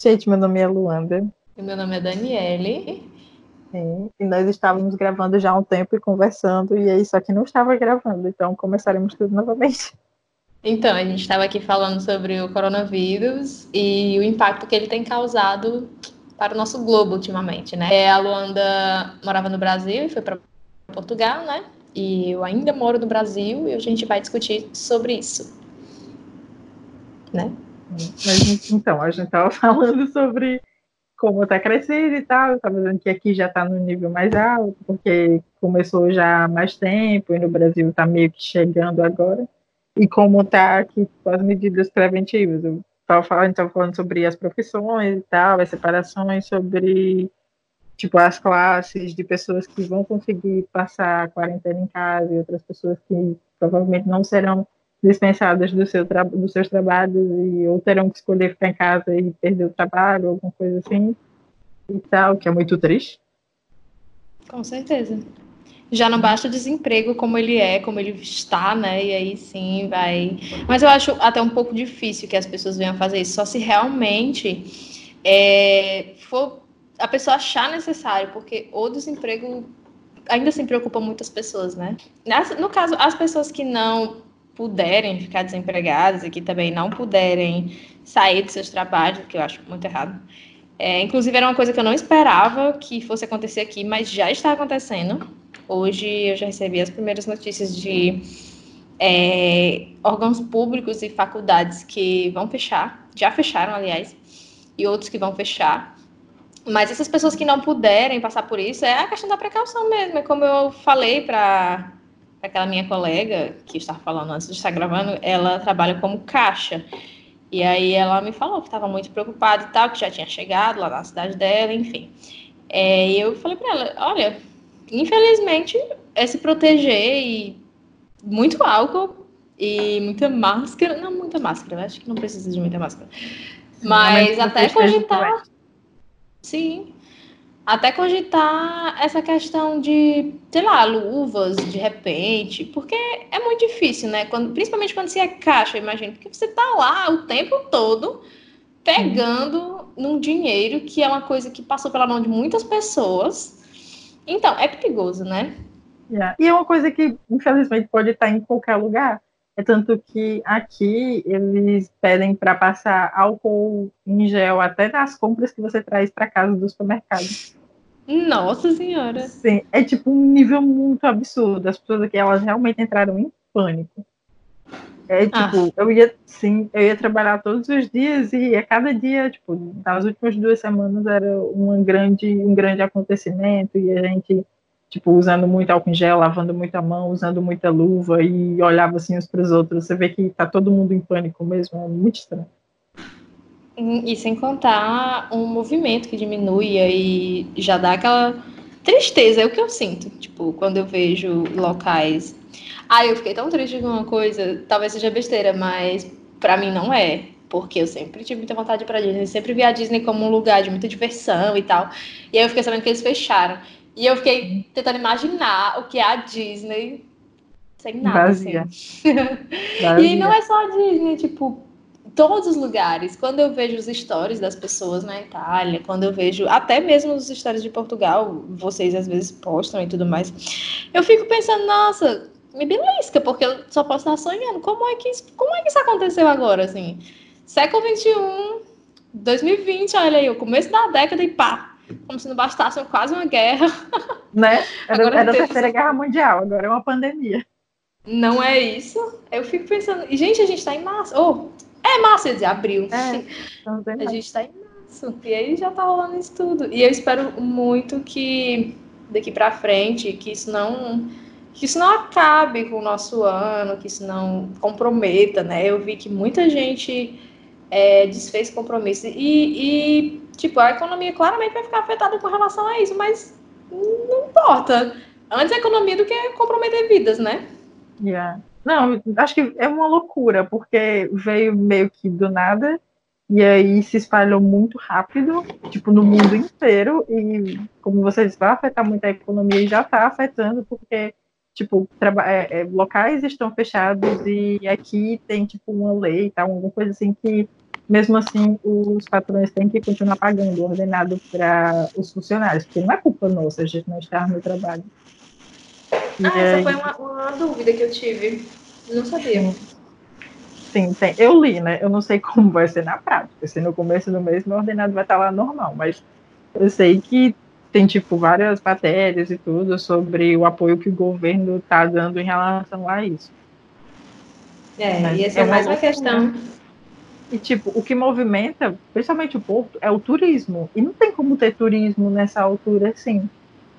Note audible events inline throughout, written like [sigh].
Gente, meu nome é Luanda. E meu nome é Daniele. Sim, e nós estávamos gravando já há um tempo e conversando, e aí só que não estava gravando, então começaremos tudo novamente. Então, a gente estava aqui falando sobre o coronavírus e o impacto que ele tem causado para o nosso globo ultimamente, né? É, a Luanda morava no Brasil e foi para Portugal, né? E eu ainda moro no Brasil e a gente vai discutir sobre isso, né? Então, a gente estava [laughs] falando sobre como está crescendo e tal, estava dizendo que aqui já está no nível mais alto, porque começou já há mais tempo e no Brasil está meio que chegando agora, e como está aqui com as medidas preventivas. Eu estava falando, tava falando sobre as profissões e tal, as separações, sobre tipo as classes de pessoas que vão conseguir passar a quarentena em casa e outras pessoas que provavelmente não serão dispensadas do seu dos seus trabalhos e ou terão que escolher ficar em casa e perder o trabalho, alguma coisa assim e tal, que é muito triste. Com certeza. Já não basta o desemprego como ele é, como ele está, né? E aí sim vai. Mas eu acho até um pouco difícil que as pessoas venham fazer isso, só se realmente é, for a pessoa achar necessário, porque o desemprego ainda assim preocupa muitas pessoas, né? No caso, as pessoas que não puderem ficar desempregadas e que também não puderem sair dos seus trabalhos, que eu acho muito errado. É, inclusive, era uma coisa que eu não esperava que fosse acontecer aqui, mas já está acontecendo. Hoje eu já recebi as primeiras notícias de é, órgãos públicos e faculdades que vão fechar, já fecharam, aliás, e outros que vão fechar. Mas essas pessoas que não puderem passar por isso é a questão da precaução mesmo. É como eu falei para aquela minha colega que estava falando antes de estar gravando, ela trabalha como caixa. E aí ela me falou que estava muito preocupada e tal, que já tinha chegado lá na cidade dela, enfim. É, e eu falei para ela, olha, infelizmente é se proteger e muito álcool e muita máscara, não muita máscara, acho que não precisa de muita máscara. Mas até cogitar. Sim, até cogitar essa questão de, sei lá, luvas de repente, porque é muito difícil, né? Quando, principalmente quando você é caixa, imagina, porque você tá lá o tempo todo pegando num dinheiro que é uma coisa que passou pela mão de muitas pessoas. Então, é perigoso, né? Yeah. E é uma coisa que, infelizmente, pode estar em qualquer lugar. É tanto que aqui eles pedem para passar álcool em gel até nas compras que você traz para casa do supermercado. Nossa senhora. Sim, é tipo um nível muito absurdo. As pessoas aqui, elas realmente entraram em pânico. É tipo, ah. eu ia, sim, eu ia trabalhar todos os dias e a cada dia, tipo, nas últimas duas semanas era uma grande, um grande acontecimento e a gente, tipo, usando muito álcool em gel, lavando muita mão, usando muita luva e olhava assim uns para os outros. Você vê que tá todo mundo em pânico mesmo, é muito estranho. E sem contar um movimento que diminui e já dá aquela tristeza, é o que eu sinto. Tipo, quando eu vejo locais. Ah, eu fiquei tão triste com uma coisa, talvez seja besteira, mas para mim não é. Porque eu sempre tive muita vontade para Disney, sempre vi a Disney como um lugar de muita diversão e tal. E aí eu fiquei sabendo que eles fecharam. E eu fiquei tentando imaginar o que é a Disney sem nada. Vazia. Assim. [laughs] Vazia. e não é só a Disney, tipo, todos os lugares. Quando eu vejo os stories das pessoas na Itália, quando eu vejo até mesmo os stories de Portugal, vocês às vezes postam e tudo mais, eu fico pensando, nossa, me belisca, porque eu só posso estar sonhando. Como é que isso, como é que isso aconteceu agora, assim? Século 21, 2020, olha aí, o começo da década e pá, como se não bastasse quase uma guerra. [laughs] Né? Era, [laughs] agora era a terceira guerra mundial, agora é uma pandemia. Não é isso? Eu fico pensando, gente, a gente tá em março. Oh, é março, de abril. É, [laughs] a gente está em março. E aí já tá rolando isso tudo. E eu espero muito que daqui para frente, que isso não que isso não acabe com o nosso ano, que isso não comprometa, né? Eu vi que muita gente é, desfez compromisso e, e, tipo, a economia claramente vai ficar afetada com relação a isso, mas não importa. Antes a economia do que comprometer vidas, né? Yeah. Não, acho que é uma loucura, porque veio meio que do nada, e aí se espalhou muito rápido, tipo, no mundo inteiro, e como você disse, vai afetar muito a economia e já está afetando, porque, tipo, é, é, locais estão fechados e aqui tem, tipo, uma lei, tá, alguma coisa assim que mesmo assim os patrões têm que continuar pagando ordenado para os funcionários, porque não é culpa nossa a gente não estar no trabalho. E ah, aí... essa foi uma, uma, dúvida que eu tive. Não sabia. Sim, tem. Eu li, né? Eu não sei como vai ser na prática. Se no começo do mês meu ordenado vai estar lá normal, mas eu sei que tem tipo várias matérias e tudo sobre o apoio que o governo está dando em relação a isso. É, mas e essa é, é mais uma questão. E, tipo, o que movimenta, principalmente o Porto, é o turismo. E não tem como ter turismo nessa altura, assim,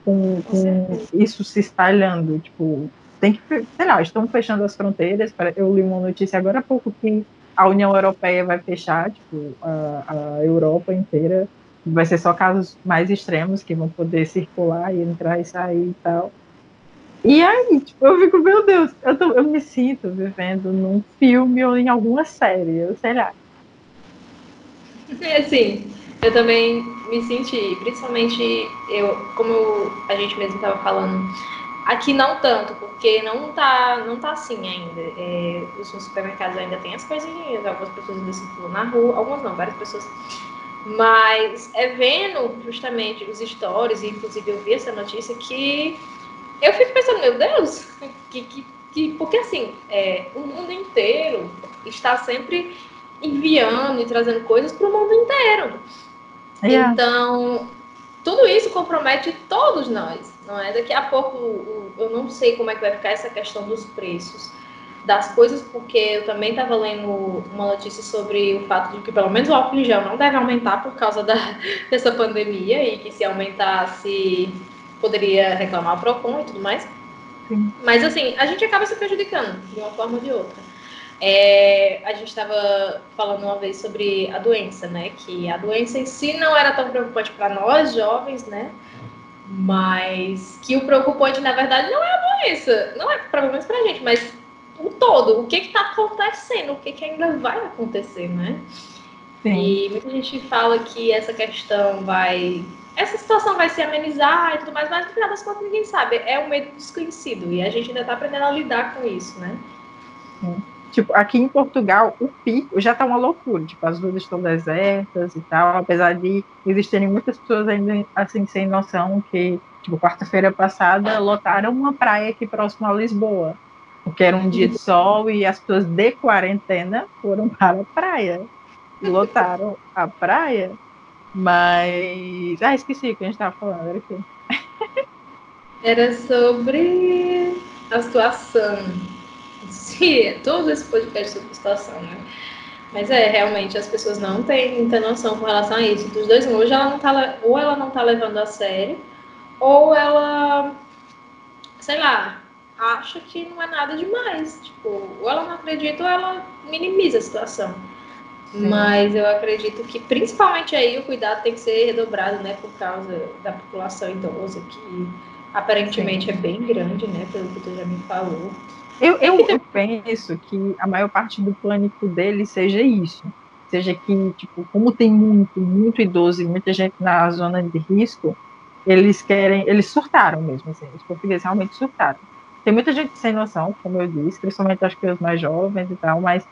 com, com isso se espalhando. Tipo, tem que, sei lá, estão fechando as fronteiras. Eu li uma notícia agora há pouco que a União Europeia vai fechar, tipo, a, a Europa inteira. Vai ser só casos mais extremos que vão poder circular e entrar e sair e tal. E aí, tipo, eu fico, meu Deus, eu, tô, eu me sinto vivendo num filme ou em alguma série, eu sei lá. É assim, eu também me senti, principalmente eu, como a gente mesmo estava falando, aqui não tanto, porque não tá, não tá assim ainda. É, os supermercados ainda tem as coisinhas, algumas pessoas ainda circulam na rua, algumas não, várias pessoas. Mas é vendo justamente os stories, e inclusive eu vi essa notícia, que eu fico pensando, meu Deus, que, que, que porque assim, é, o mundo inteiro está sempre enviando e trazendo coisas para o mundo inteiro. Yeah. Então, tudo isso compromete todos nós, não é? Daqui a pouco, eu não sei como é que vai ficar essa questão dos preços das coisas, porque eu também estava lendo uma notícia sobre o fato de que pelo menos o álcool em gel não deve aumentar por causa da, [laughs] dessa pandemia e que se aumentasse poderia reclamar o PROCON e tudo mais. Sim. Mas assim, a gente acaba se prejudicando de uma forma ou de outra. É, a gente estava falando uma vez sobre a doença, né? Que a doença em si não era tão preocupante para nós, jovens, né? Mas que o preocupante, na verdade, não é a doença. Não é, pelo menos pra gente, mas o todo. O que está acontecendo? O que, que ainda vai acontecer, né? Sim. E muita gente fala que essa questão vai essa situação vai se amenizar e tudo mais, mas no final das contas ninguém sabe. É um medo desconhecido e a gente ainda está aprendendo a lidar com isso, né? Tipo, aqui em Portugal, o pico já está uma loucura. Tipo, as ruas estão desertas e tal, apesar de existirem muitas pessoas ainda assim sem noção que, tipo, quarta-feira passada lotaram uma praia aqui próximo a Lisboa, porque era um dia de sol e as pessoas de quarentena foram [laughs] para a praia. Lotaram a praia mas. Ah, esqueci o que a gente estava falando, era o quê? Era sobre a situação. Sim, todo esse podcast sobre situação, né? Mas é, realmente, as pessoas não têm muita noção com relação a isso. Dos dois, hoje ela não tá, ou ela não tá levando a sério, ou ela, sei lá, acha que não é nada demais. Tipo, ou ela não acredita, ou ela minimiza a situação. Mas eu acredito que principalmente aí o cuidado tem que ser redobrado, né, por causa da população idosa, que aparentemente Sim. é bem grande, né, pelo que tu já me falou. Eu, eu, eu penso que a maior parte do pânico dele seja isso. Seja que, tipo, como tem muito, muito idoso e muita gente na zona de risco, eles querem, eles surtaram mesmo, assim, os portugueses realmente surtaram. Tem muita gente sem noção, como eu disse, principalmente acho que os mais jovens e tal, mas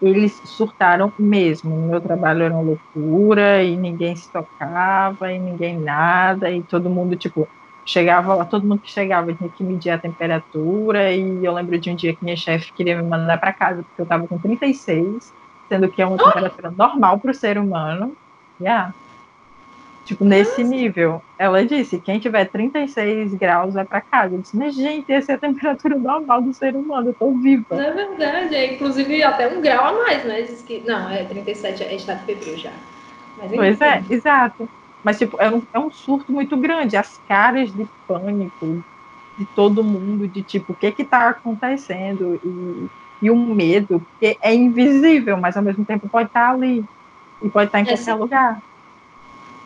eles surtaram mesmo. No meu trabalho era uma loucura e ninguém se tocava e ninguém nada e todo mundo, tipo, chegava lá, todo mundo que chegava tinha que medir a temperatura e eu lembro de um dia que minha chefe queria me mandar para casa porque eu estava com 36, sendo que é uma temperatura normal para o ser humano. Yeah. Tipo, nesse nível. Ela disse, quem tiver 36 graus vai para casa. Eu disse, mas gente, essa é a temperatura normal do ser humano, eu tô viva. Não é verdade, é inclusive até um grau a mais, né? Diz que, não, é 37, é estado febril já. Mas, pois é, exato. Mas, tipo, é um, é um surto muito grande. As caras de pânico de todo mundo, de tipo, o que que tá acontecendo? E, e o medo, porque é invisível, mas ao mesmo tempo pode estar tá ali. E pode estar tá em qualquer lugar.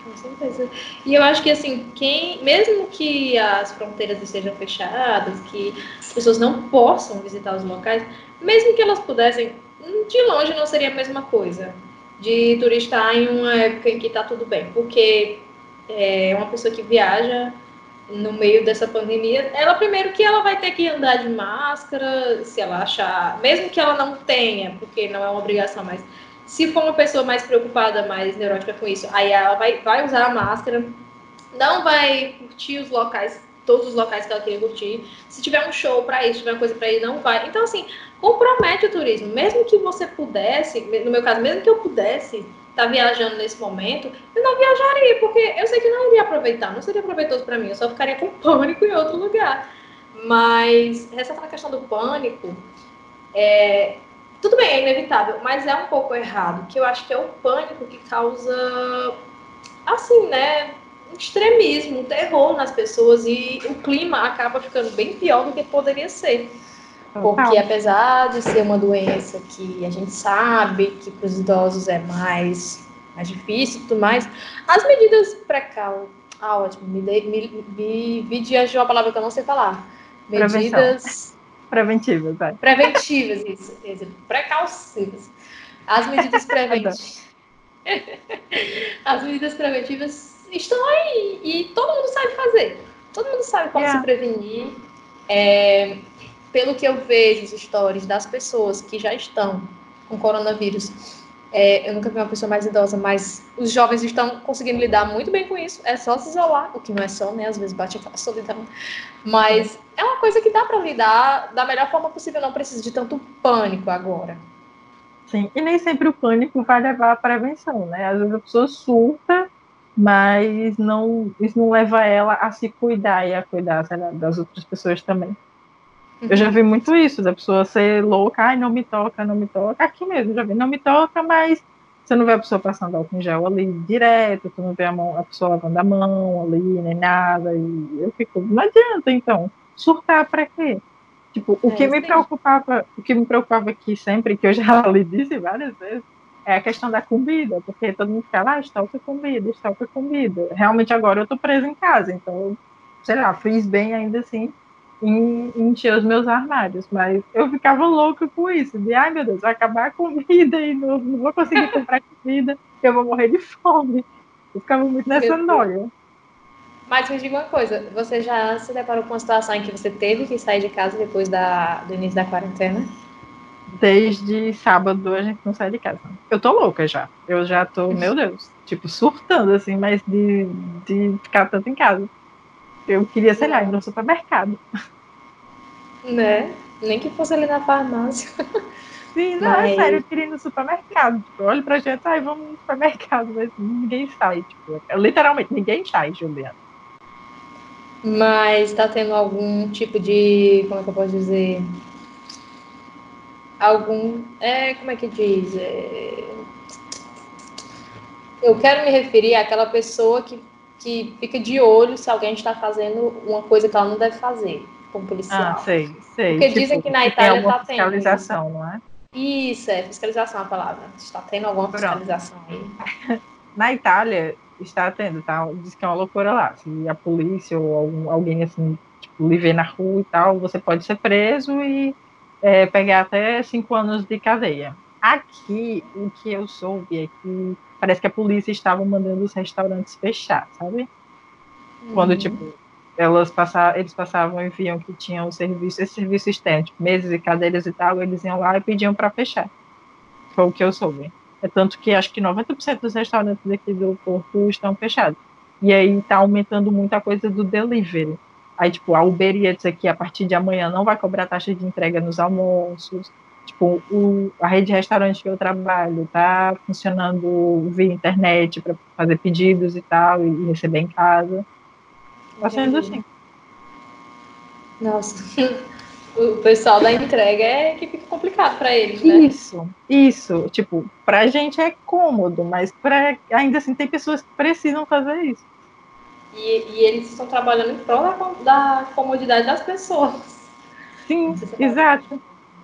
Com certeza. E eu acho que assim, quem, mesmo que as fronteiras estejam fechadas, que as pessoas não possam visitar os locais, mesmo que elas pudessem, de longe não seria a mesma coisa de turistar em uma época em que está tudo bem, porque é uma pessoa que viaja no meio dessa pandemia, ela primeiro que ela vai ter que andar de máscara, se ela achar, mesmo que ela não tenha, porque não é uma obrigação, mas Se for uma pessoa mais preocupada, mais neurótica com isso, aí ela vai, vai usar a máscara, não vai curtir os locais, todos os locais que ela queria curtir. Se tiver um show para ir, se tiver uma coisa para ir, não vai. Então, assim, compromete o turismo. Mesmo que você pudesse, no meu caso, mesmo que eu pudesse estar tá viajando nesse momento, eu não viajaria, porque eu sei que não iria aproveitar, não seria proveitoso para mim, eu só ficaria com [laughs] pânico em outro lugar. Mas, ressaltando a questão do pânico, é, tudo bem, é inevitável, mas é um pouco errado, que eu acho que é o pânico que causa, assim, né, extremismo, um terror nas pessoas e o clima acaba ficando bem pior do que poderia ser. Porque apesar de ser uma doença que a gente sabe que para os idosos é mais, mais difícil e tudo mais, as medidas precau... Ah, ótimo, me, de, me, me, me viajou a palavra que eu não sei falar. Medidas... Preventivas, vai. Preventivas, isso. isso. Precautivas. As medidas [laughs] preventivas... [laughs] as medidas preventivas estão aí e todo mundo sabe fazer. Todo mundo sabe como yeah. se prevenir. É, pelo que eu vejo os stories das pessoas que já estão com coronavírus, é, eu nunca vi uma pessoa mais idosa, mas os jovens estão conseguindo lidar muito bem com isso. É só se isolar, o que não é só, né? Às vezes bate aquela solidão. Mas é uma coisa que dá para lidar da melhor forma possível, não precisa de tanto pânico agora. Sim, e nem sempre o pânico vai levar à prevenção, né? Às vezes a pessoa surta, mas não, isso não leva ela a se cuidar e a cuidar lá, das outras pessoas também. Eu já vi muito isso, da pessoa ser louca, ai, não me toca, não me toca. Aqui mesmo, já vi, não me toca, mas você não vê a pessoa passando álcool em gel ali direto, tu não vê a, mão, a pessoa lavando a mão ali, nem nada. E eu fico, não adianta, então, surtar para quê? Tipo, o é, que me preocupava, o que me preocupava aqui sempre, que eu já [laughs] lhe disse várias vezes, é a questão da comida, porque todo mundo fala, ah, estoca comida, estoca comida. Realmente agora eu tô presa em casa, então, sei lá, fiz bem ainda assim em encher os meus armários, mas eu ficava louca com isso, de ai meu Deus, vai acabar a comida e não, não vou conseguir comprar comida, eu vou morrer de fome. Eu ficava muito nessa noia. Mas me diga uma coisa, você já se deparou com uma situação em que você teve que sair de casa depois da, do início da quarentena? Desde sábado a gente não sai de casa. Eu tô louca já. Eu já tô, meu Deus, tipo, surtando, assim, mas de, de ficar tanto em casa. Eu queria, sei lá, ir no supermercado. Né? Nem que fosse ali na farmácia. Sim, não, é mas... é sério, eu queria ir no supermercado. Tipo, olha pra gente, ai, vamos no supermercado, mas ninguém sai. Tipo, literalmente, ninguém sai, Juliana. Mas tá tendo algum tipo de. Como é que eu posso dizer? Algum. É, como é que diz? É... Eu quero me referir àquela pessoa que que fica de olho se alguém está fazendo uma coisa que ela não deve fazer, como policial. Ah, sei, sei. Porque tipo, dizem que na Itália está tendo. Fiscalização, não é? Isso, é, fiscalização é a palavra. Está tendo alguma fiscalização aí. [laughs] Na Itália, está tendo, tá? Diz que é uma loucura lá. Se a polícia ou algum, alguém assim, tipo, lhe vê na rua e tal, você pode ser preso e é, pegar até cinco anos de cadeia. Aqui, o que eu soube é que parece que a polícia estava mandando os restaurantes fechar, sabe? Uhum. Quando, tipo, elas passavam, eles passavam e viam que tinham serviço, esse serviço externo, tipo, mesas e cadeiras e tal, eles iam lá e pediam para fechar. Foi o que eu soube. É tanto que acho que 90% dos restaurantes aqui do Porto estão fechados. E aí está aumentando muito a coisa do delivery. Aí, tipo, a Uber Eats aqui, a partir de amanhã, não vai cobrar taxa de entrega nos almoços. Tipo, o, a rede de restaurante que eu trabalho tá funcionando via internet para fazer pedidos e tal, e receber em casa. Tá sendo assim. Nossa. [laughs] O pessoal da entrega é que fica complicado para eles, né? Isso, isso. Tipo, pra gente é cômodo, mas pra, ainda assim tem pessoas que precisam fazer isso. E, e eles estão trabalhando em prol da, da comodidade das pessoas. Sim, exato.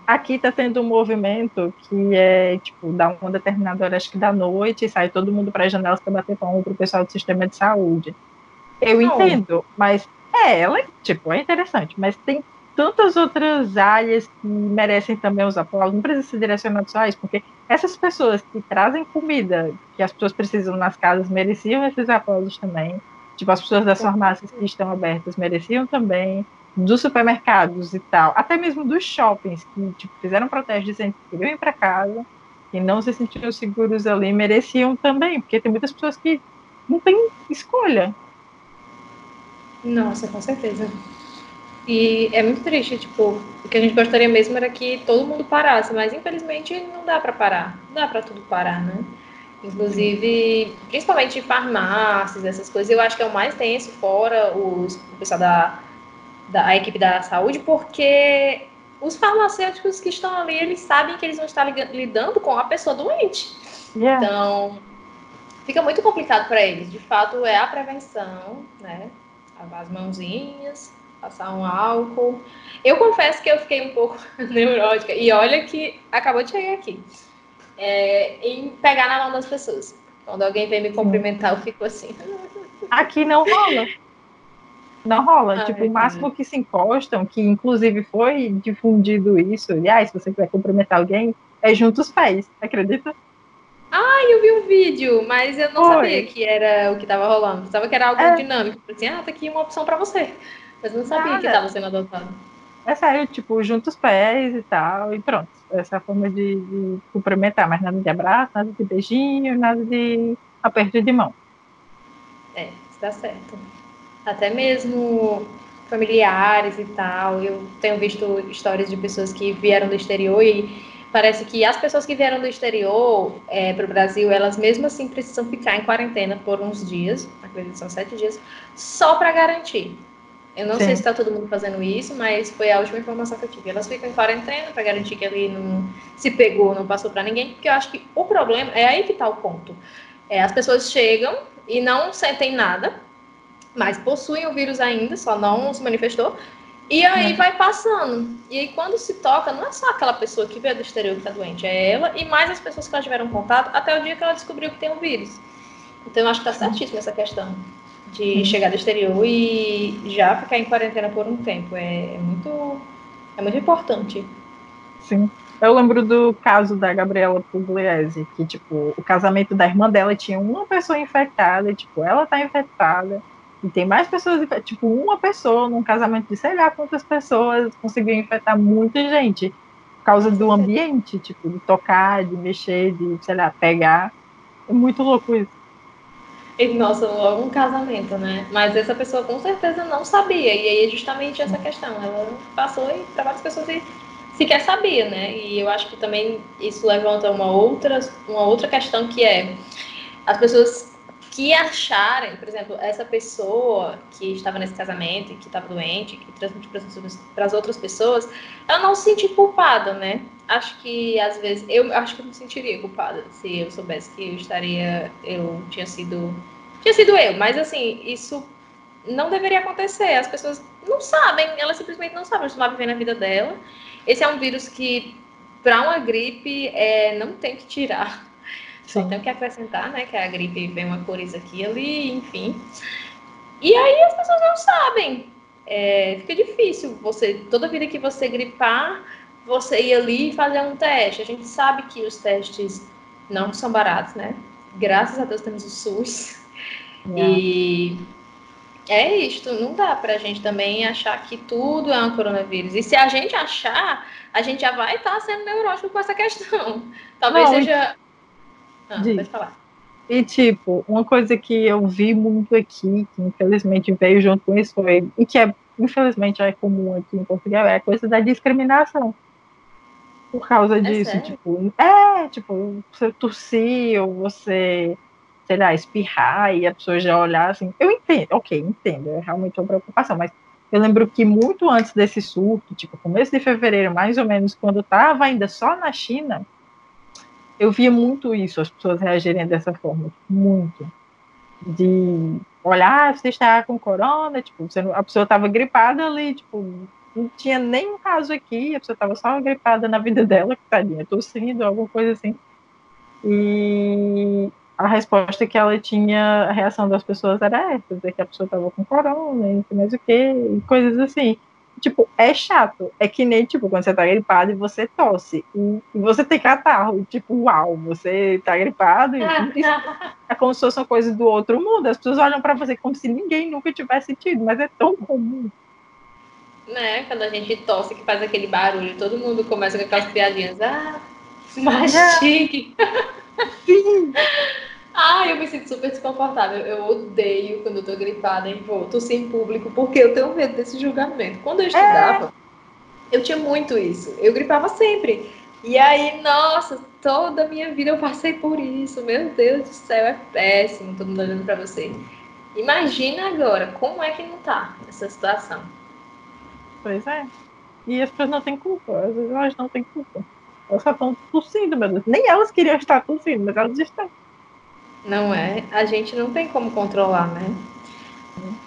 Aqui está tendo um movimento que é, tipo, dá uma determinada hora, acho que da noite, sai todo mundo para as janelas para bater palma para o pessoal do sistema de saúde. Eu entendo, mas é, ela, tipo, é interessante, mas tem tantas outras áreas que merecem também os aplausos, não precisa ser direcionado só a isso, porque essas pessoas que trazem comida que as pessoas precisam nas casas mereciam esses aplausos também. Tipo, as pessoas das farmácias que estão abertas mereciam também dos supermercados e tal, até mesmo dos shoppings que tipo, fizeram protesto dizendo que queriam ir para casa. que não se sentiam seguros ali mereciam também, porque tem muitas pessoas que não têm escolha. Nossa, com certeza. E é muito triste, tipo, o que a gente gostaria mesmo era que todo mundo parasse, mas infelizmente não dá para parar, não dá para tudo parar, né? Inclusive, principalmente farmácias, essas coisas, eu acho que é o mais tenso, fora os, o pessoal da, da equipe da saúde, porque os farmacêuticos que estão ali, eles sabem que eles vão estar lidando com a pessoa doente. Yeah. Então, fica muito complicado para eles. De fato, é a prevenção, né? Lavar as mãozinhas, passar um álcool. Eu confesso que eu fiquei um pouco [laughs] neurótica, e olha que acabou de chegar aqui, é, em pegar na mão das pessoas. Quando alguém vem me cumprimentar, eu fico assim. Aqui não rola. Não rola. Ah, tipo, é o máximo que se encostam, que inclusive foi difundido isso, aliás, se você quiser cumprimentar alguém, é junto os pés, acredita? Ah, eu vi um vídeo, mas eu não Foi. sabia que era o que estava rolando. Pensava que era algo é. dinâmico. Assim, ah, tá aqui uma opção para você. Mas não sabia Nada. que estava sendo adotado. É sério, tipo, junta os pés e tal, e pronto. Essa é a forma de, de cumprimentar, mas nada de abraço, nada de beijinho, nada de aperto de mão. É, está certo. Até mesmo familiares e tal. Eu tenho visto histórias de pessoas que vieram do exterior e parece que as pessoas que vieram do exterior é, para o Brasil, elas mesmo assim precisam ficar em quarentena por uns dias, acredito que são sete dias, só para garantir. Eu não Sim. sei se está todo mundo fazendo isso, mas foi a última informação que eu tive. Elas ficam em quarentena para garantir que ali não se pegou, não passou para ninguém, porque eu acho que o problema é aí que está o ponto. É, as pessoas chegam e não sentem nada, mas possuem o vírus ainda, só não se manifestou, e aí é. vai passando. E aí, quando se toca, não é só aquela pessoa que veio do exterior que está doente, é ela e mais as pessoas que ela tiveram contato até o dia que ela descobriu que tem o vírus. Então, eu acho que está certíssima essa questão de chegar do exterior e já ficar em quarentena por um tempo. É, é, muito, é muito importante. Sim. Eu lembro do caso da Gabriela Pugliese, que, tipo, o casamento da irmã dela tinha uma pessoa infectada, e, tipo, ela tá infectada, e tem mais pessoas, tipo, uma pessoa num casamento de sei lá quantas pessoas conseguiu infectar muita gente por causa do ambiente, tipo, de tocar, de mexer, de, sei lá, pegar. É muito louco isso. Nossa, logo um casamento, né? Mas essa pessoa com certeza não sabia. E aí é justamente essa questão. Ela passou e para várias pessoas e sequer sabia, né? E eu acho que também isso levanta uma outra, uma outra questão que é as pessoas que acharem, por exemplo, essa pessoa que estava nesse casamento e que estava doente, que transmitiu para as outras pessoas, ela não se sentir culpada, né? Acho que às vezes eu acho que eu me sentiria culpada se eu soubesse que eu estaria, eu tinha sido, tinha sido eu, mas assim isso não deveria acontecer. As pessoas não sabem, elas simplesmente não sabem, estão lá vivendo a vida dela. Esse é um vírus que para uma gripe é, não tem que tirar só tenho que acrescentar, né, que a gripe vem uma coriza aqui ali, enfim. E aí as pessoas não sabem. É, fica difícil você, toda vida que você gripar, você ir ali e fazer um teste. A gente sabe que os testes não são baratos, né? Graças a Deus temos o SUS. É. E é isto, não dá pra gente também achar que tudo é um coronavírus. E se a gente achar, a gente já vai estar sendo neurótico com essa questão. Talvez não, seja ah, pode falar. E, tipo, uma coisa que eu vi muito aqui, que infelizmente veio junto com isso, foi, e que é, infelizmente é comum aqui em Portugal, é a coisa da discriminação. Por causa é disso, sério? tipo, é, tipo, você tossir ou você, sei lá, espirrar e a pessoa já olhar assim. Eu entendo, ok, entendo, é realmente uma preocupação, mas eu lembro que muito antes desse surto, tipo, começo de fevereiro, mais ou menos, quando estava ainda só na China, eu via muito isso, as pessoas reagirem dessa forma, muito. De olhar, ah, você está com corona, tipo, você, a pessoa estava gripada ali, tipo, não tinha nenhum caso aqui, a pessoa estava só gripada na vida dela, que tadinha, tossindo, alguma coisa assim. E a resposta que ela tinha, a reação das pessoas era essa, dizer que a pessoa estava com corona, e não mais o quê, e coisas assim tipo, é chato. É que nem, tipo, quando você tá gripado e você tosse. E, e você tem catarro. Tipo, uau, você tá gripado. E, é como se fosse uma coisa do outro mundo. As pessoas olham para você como se ninguém nunca tivesse tido, mas é tão comum. Né? Quando a gente tosse, que faz aquele barulho, todo mundo começa com aquelas piadinhas. Ah, mais chique. [laughs] Sim. Ah, eu me sinto super desconfortável. Eu odeio quando eu tô gripada e vou tossir em público, porque eu tenho medo desse julgamento. Quando eu estudava, é. eu tinha muito isso. Eu gripava sempre. E aí, nossa, toda a minha vida eu passei por isso. Meu Deus do céu, é péssimo. Todo mundo olhando pra você. Imagina agora, como é que não tá essa situação? Pois é. E as pessoas não têm culpa. Às vezes elas não têm culpa. Elas só estão tossindo, meu Deus. Nem elas queriam estar tossindo, mas elas estão. Não é? A gente não tem como controlar, né?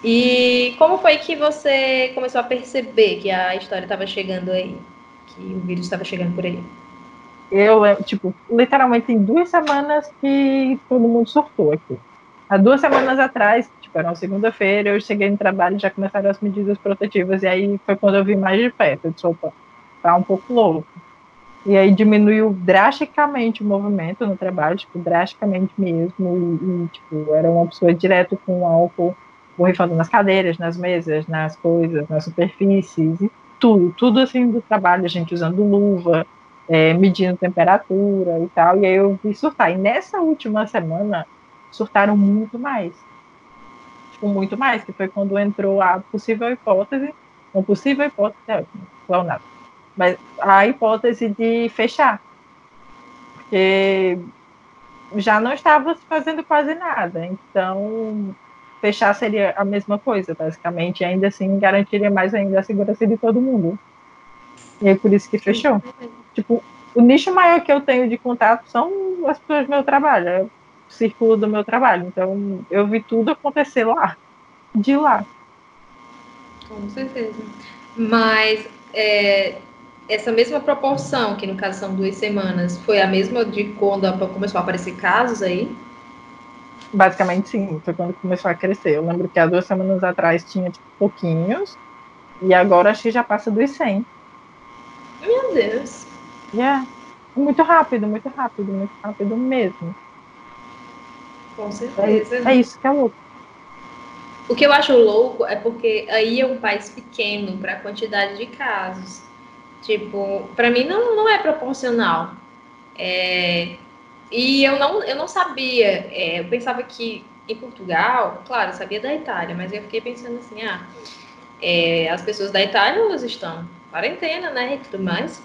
E como foi que você começou a perceber que a história estava chegando aí? Que o vírus estava chegando por aí? Eu, tipo, literalmente em duas semanas que todo mundo surtou aqui. Há duas semanas atrás, tipo, era uma segunda-feira, eu cheguei no trabalho e já começaram as medidas protetivas, e aí foi quando eu vi mais de perto. Eu disse, opa, tá um pouco louco. E aí diminuiu drasticamente o movimento no trabalho, tipo, drasticamente mesmo. E, e tipo, era uma pessoa direto com álcool borrifando nas cadeiras, nas mesas, nas coisas, nas superfícies, e tudo, tudo assim do trabalho, a gente usando luva, é, medindo temperatura e tal. E aí eu vi surtar. E nessa última semana, surtaram muito mais. Tipo, muito mais, que foi quando entrou a possível hipótese, uma possível hipótese, é, não nada mas a hipótese de fechar. Porque já não estava fazendo quase nada. Então, fechar seria a mesma coisa, basicamente. Ainda assim, garantiria mais ainda a segurança de todo mundo. E é por isso que fechou. Tipo, o nicho maior que eu tenho de contato são as pessoas do meu trabalho, é o círculo do meu trabalho. Então, eu vi tudo acontecer lá, de lá. Com certeza. Mas é, essa mesma proporção, que no caso são duas semanas, foi a mesma de quando começou a aparecer casos aí? Basicamente, sim. Foi quando começou a crescer. Eu lembro que há duas semanas atrás tinha tipo, pouquinhos, e agora acho que já passa dos 100. Meu Deus. Yeah. Muito rápido, muito rápido, muito rápido mesmo. Com certeza. É, é isso que é louco. O que eu acho louco é porque aí é um país pequeno para a quantidade de casos. Tipo, para mim não, não é proporcional. É, e eu não, eu não sabia, é, eu pensava que em Portugal, claro, eu sabia da Itália, mas eu fiquei pensando assim, ah, é, as pessoas da Itália, elas estão quarentena, né, e tudo mais,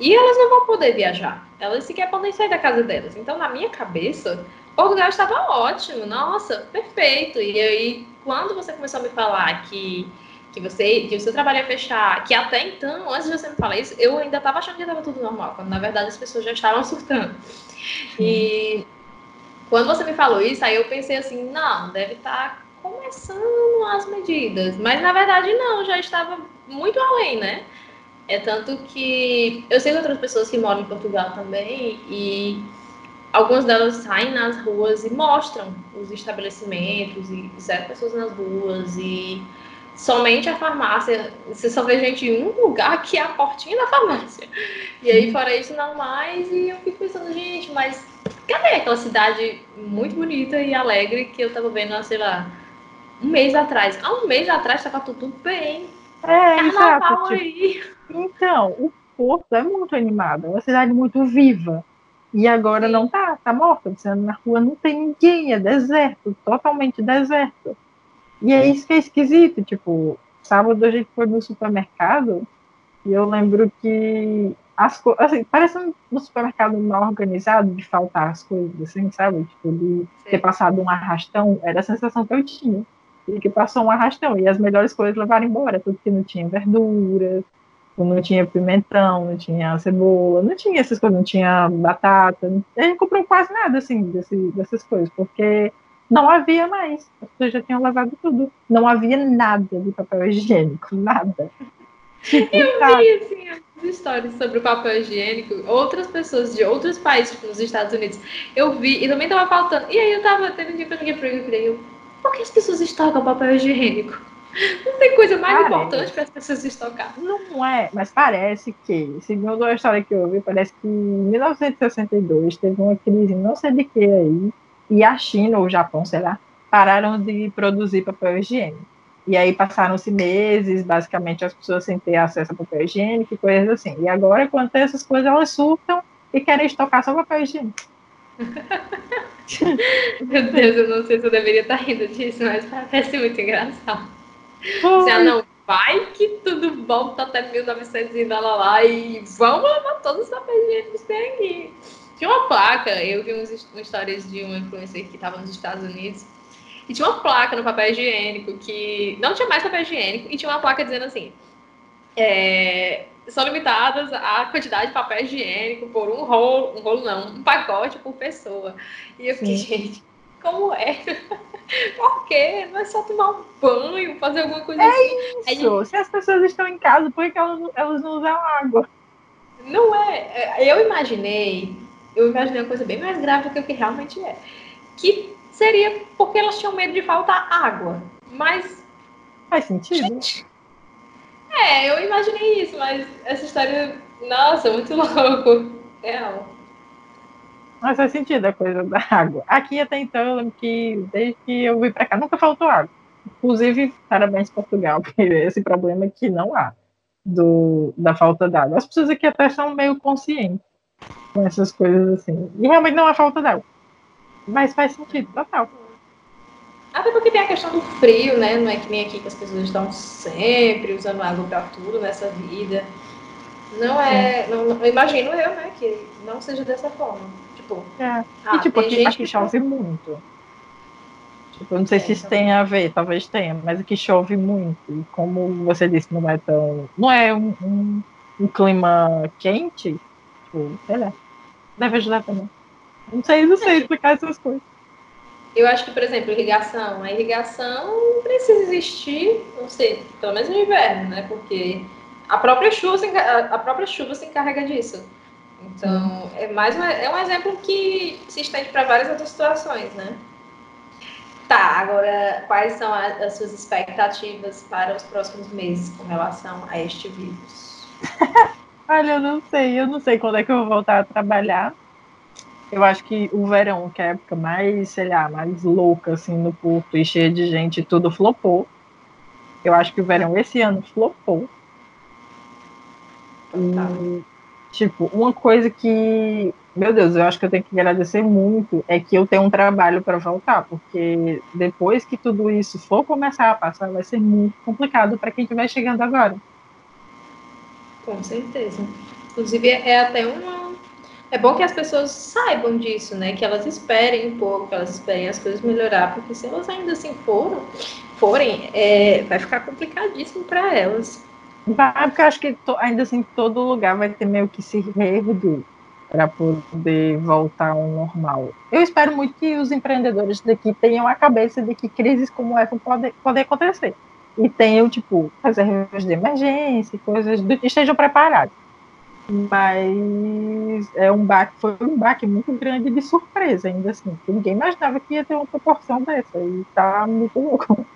e elas não vão poder viajar, elas sequer podem sair da casa delas. Então, na minha cabeça, Portugal estava ótimo, nossa, perfeito. E aí, quando você começou a me falar que que você que o seu trabalho ia fechar, que até então, antes de você me falar isso, eu ainda estava achando que estava tudo normal, quando na verdade as pessoas já estavam surtando. E quando você me falou isso, aí eu pensei assim, não, deve estar tá começando as medidas, mas na verdade não, já estava muito além, né? É tanto que eu sei de outras pessoas que moram em Portugal também e algumas delas saem nas ruas e mostram os estabelecimentos e zero pessoas nas ruas e somente a farmácia. Você só vê gente em um lugar que é a portinha da farmácia. E aí, fora isso, não mais. E eu fico pensando, gente, mas cadê aquela cidade muito bonita e alegre que eu tava vendo, sei lá, um mês atrás? Há um mês atrás tava tudo bem. É, exato. Tipo, então, o Porto é muito animado, é uma cidade muito viva. E agora Sim. não tá, tá morta. Você na rua, não tem ninguém, é deserto, totalmente deserto. E é isso que é esquisito, tipo, sábado a gente foi no supermercado e eu lembro que as coisas, assim, parece um supermercado mal organizado de faltar as coisas, assim, sabe? Tipo, de ter passado um arrastão, era a sensação que eu tinha. E que passou um arrastão, e as melhores coisas levaram embora, tudo que não tinha verduras, não tinha pimentão, não tinha cebola, não tinha essas coisas, não tinha batata. A gente comprou quase nada, assim, desse, dessas coisas, porque não havia mais. As pessoas já tinham levado tudo. Não havia nada de papel higiênico, [laughs] nada. Tipo, eu vi, assim, as histórias sobre o papel higiênico, outras pessoas de outros países, tipo nos Estados Unidos, eu vi, e também tava faltando. E aí eu tava tendo um dia que eu liguei pra ele eu por que as pessoas estocam papel higiênico? [laughs] Não tem coisa mais parece. importante para as pessoas estocar. Não é, mas parece que, segundo a história que eu ouvi, parece que em 1962 teve uma crise, não sei de que aí, e a China ou o Japão, sei lá, pararam de produzir papel higiênico. E aí passaram-se meses, basicamente, as pessoas sem ter acesso a papel higiênico e coisas assim. E agora, quando tem essas coisas, elas surtam e querem estocar só papel higiênico. [laughs] Meu Deus, eu não sei se eu deveria estar rindo disso, mas parece muito engraçado. Já não vai que tudo volta até 1900 e lá, lá, lá e vamos levar todos os papéis higiênicos que tem aqui. Tinha uma placa, eu vi uns, histórias de uma influencer que estava nos Estados Unidos e tinha uma placa no papel higiênico que não tinha mais papel higiênico e tinha uma placa dizendo assim: é, são limitadas a quantidade de papel higiênico por um rolo, um rolo não, um pacote por pessoa. E eu fiquei, gente, como é? [laughs] por quê? Não é só tomar um banho, fazer alguma coisa é assim. Isso. Aí, Se as pessoas estão em casa, por que elas, elas não usam água? Não é. é eu imaginei, eu imaginei uma coisa bem mais grave do que o que realmente é. Que seria porque elas tinham medo de faltar água. Mas. Faz sentido? Gente, é, eu imaginei isso, mas essa história, nossa, muito [laughs] louco. Real. Mas faz sentido a coisa da água. Aqui até então, eu lembro que desde que eu vim para cá nunca faltou água. Inclusive, parabéns Portugal, [laughs] porque esse problema que não há do, da falta d'água. As pessoas aqui até são meio conscientes com essas coisas assim. E realmente não há falta d'água. Mas faz sentido, total. Até porque tem a questão do frio, né? Não é que nem aqui que as pessoas estão sempre usando água para tudo nessa vida. Não é. Não, não, imagino eu, né? Que não seja dessa forma. Tipo. É. Ah, e tipo, aqui, aqui chove muito. Tipo, não sei é, se isso então... tem a ver, talvez tenha, mas aqui chove muito. E como você disse, não é tão. Não é um, um, um clima quente, tipo, sei lá. Deve ajudar também. Não sei, não sei explicar essas coisas. Eu acho que, por exemplo, irrigação. A irrigação precisa existir, não sei, pelo menos no inverno, né? Porque a própria chuva se, a própria chuva se encarrega disso. Então, é mais um, é um exemplo que se estende para várias outras situações, né? Tá, agora, quais são as, as suas expectativas para os próximos meses com relação a este vírus? [laughs] Olha, eu não sei, eu não sei quando é que eu vou voltar a trabalhar. Eu acho que o verão, que é a época mais, sei lá, mais louca, assim, no Porto e cheia de gente, tudo flopou. Eu acho que o verão esse ano flopou. E, tipo, uma coisa que, meu Deus, eu acho que eu tenho que agradecer muito é que eu tenho um trabalho para voltar, porque depois que tudo isso for começar a passar, vai ser muito complicado para quem estiver chegando agora. Com certeza. Inclusive, é até uma é bom que as pessoas saibam disso, né? Que elas esperem um pouco, que elas esperem as coisas melhorar, porque se elas ainda assim foram, forem, é, vai ficar complicadíssimo para elas. Vai, porque eu acho que to, ainda assim todo lugar vai ter meio que se reerguer para poder voltar ao normal. Eu espero muito que os empreendedores daqui tenham a cabeça de que crises como essa podem, podem acontecer. E tenham, tipo, reservas de emergência, coisas do, estejam preparados mas é um baque, foi um baque muito grande de surpresa ainda assim. Ninguém imaginava que ia ter uma proporção dessa e tá muito louco.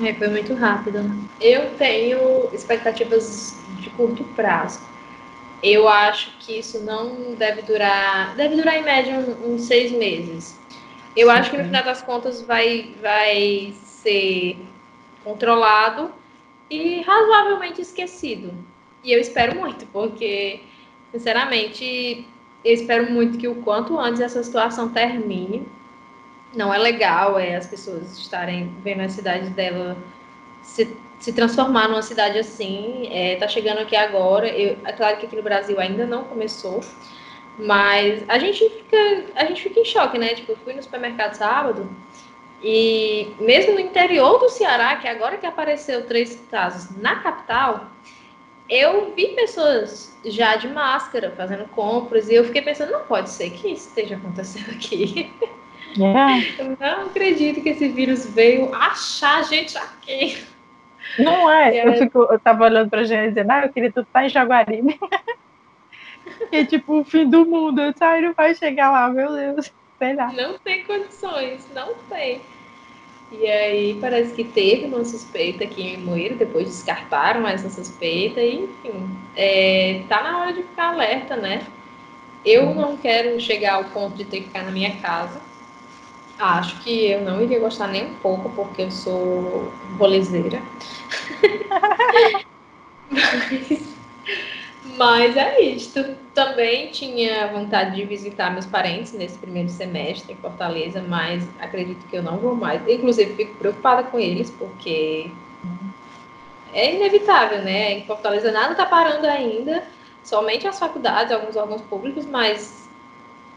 É, foi muito rápido. Eu tenho expectativas de curto prazo. Eu acho que isso não deve durar, deve durar em média uns seis meses. Eu Sim. acho que no final das contas vai, vai ser controlado e razoavelmente esquecido. E eu espero muito, porque Sinceramente, eu espero muito que o quanto antes essa situação termine. Não é legal é, as pessoas estarem vendo a cidade dela se, se transformar numa cidade assim. É, tá chegando aqui agora. Eu, é claro que aqui no Brasil ainda não começou, mas a gente fica, a gente fica em choque, né? Tipo, eu fui no supermercado sábado e mesmo no interior do Ceará, que agora que apareceu três casos na capital, eu vi pessoas já de máscara fazendo compras e eu fiquei pensando, não pode ser que isso esteja acontecendo aqui. É. Eu não acredito que esse vírus veio achar a gente aqui. Não é, é. eu, fico, eu tava olhando pra gente dizendo, ah, eu queria tu estar em Jaguaribe. [laughs] é tipo o fim do mundo, disse, não vai chegar lá, meu Deus, sei lá. Não tem condições, não tem. E aí parece que teve uma suspeita aqui em Moeiro, depois descartaram essa suspeita, e enfim, é, tá na hora de ficar alerta, né? Eu uhum. não quero chegar ao ponto de ter que ficar na minha casa. Acho que eu não iria gostar nem um pouco, porque eu sou bolezeira. [laughs] [laughs] [laughs] mas, Mas é isto. Também tinha vontade de visitar meus parentes nesse primeiro semestre em Fortaleza, mas acredito que eu não vou mais. Inclusive, fico preocupada com eles, porque é inevitável, né? Em Fortaleza nada está parando ainda, somente as faculdades, alguns órgãos públicos, mas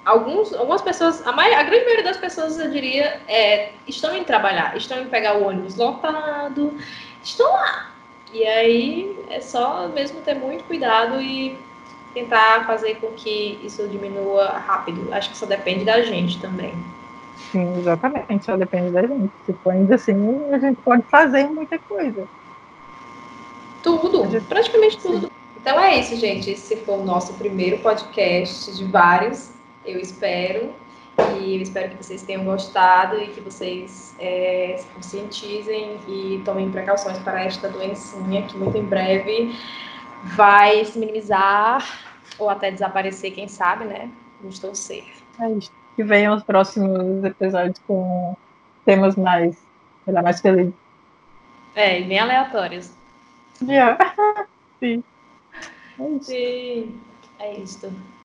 alguns, algumas pessoas, a, a grande maioria das pessoas, eu diria, é, estão em trabalhar, estão em pegar o ônibus lotado, estão lá e aí é só mesmo ter muito cuidado e tentar fazer com que isso diminua rápido. Acho que só depende da gente também. Sim, exatamente, só depende da gente. Se for ainda assim, a gente pode fazer muita coisa. Tudo, gente... praticamente tudo. Sim. Então é isso, gente. Esse foi o nosso primeiro podcast de vários, eu espero. E eu espero que vocês tenham gostado e que vocês é, se conscientizem e tomem precauções para esta doencinha que muito em breve vai se minimizar ou até desaparecer, quem sabe, né? Vamos torcer. É isso. Que venham os próximos episódios com temas mais, mais felizes. É, e bem aleatórios. Yeah. [laughs] Sim. É isso. Sim. É isso.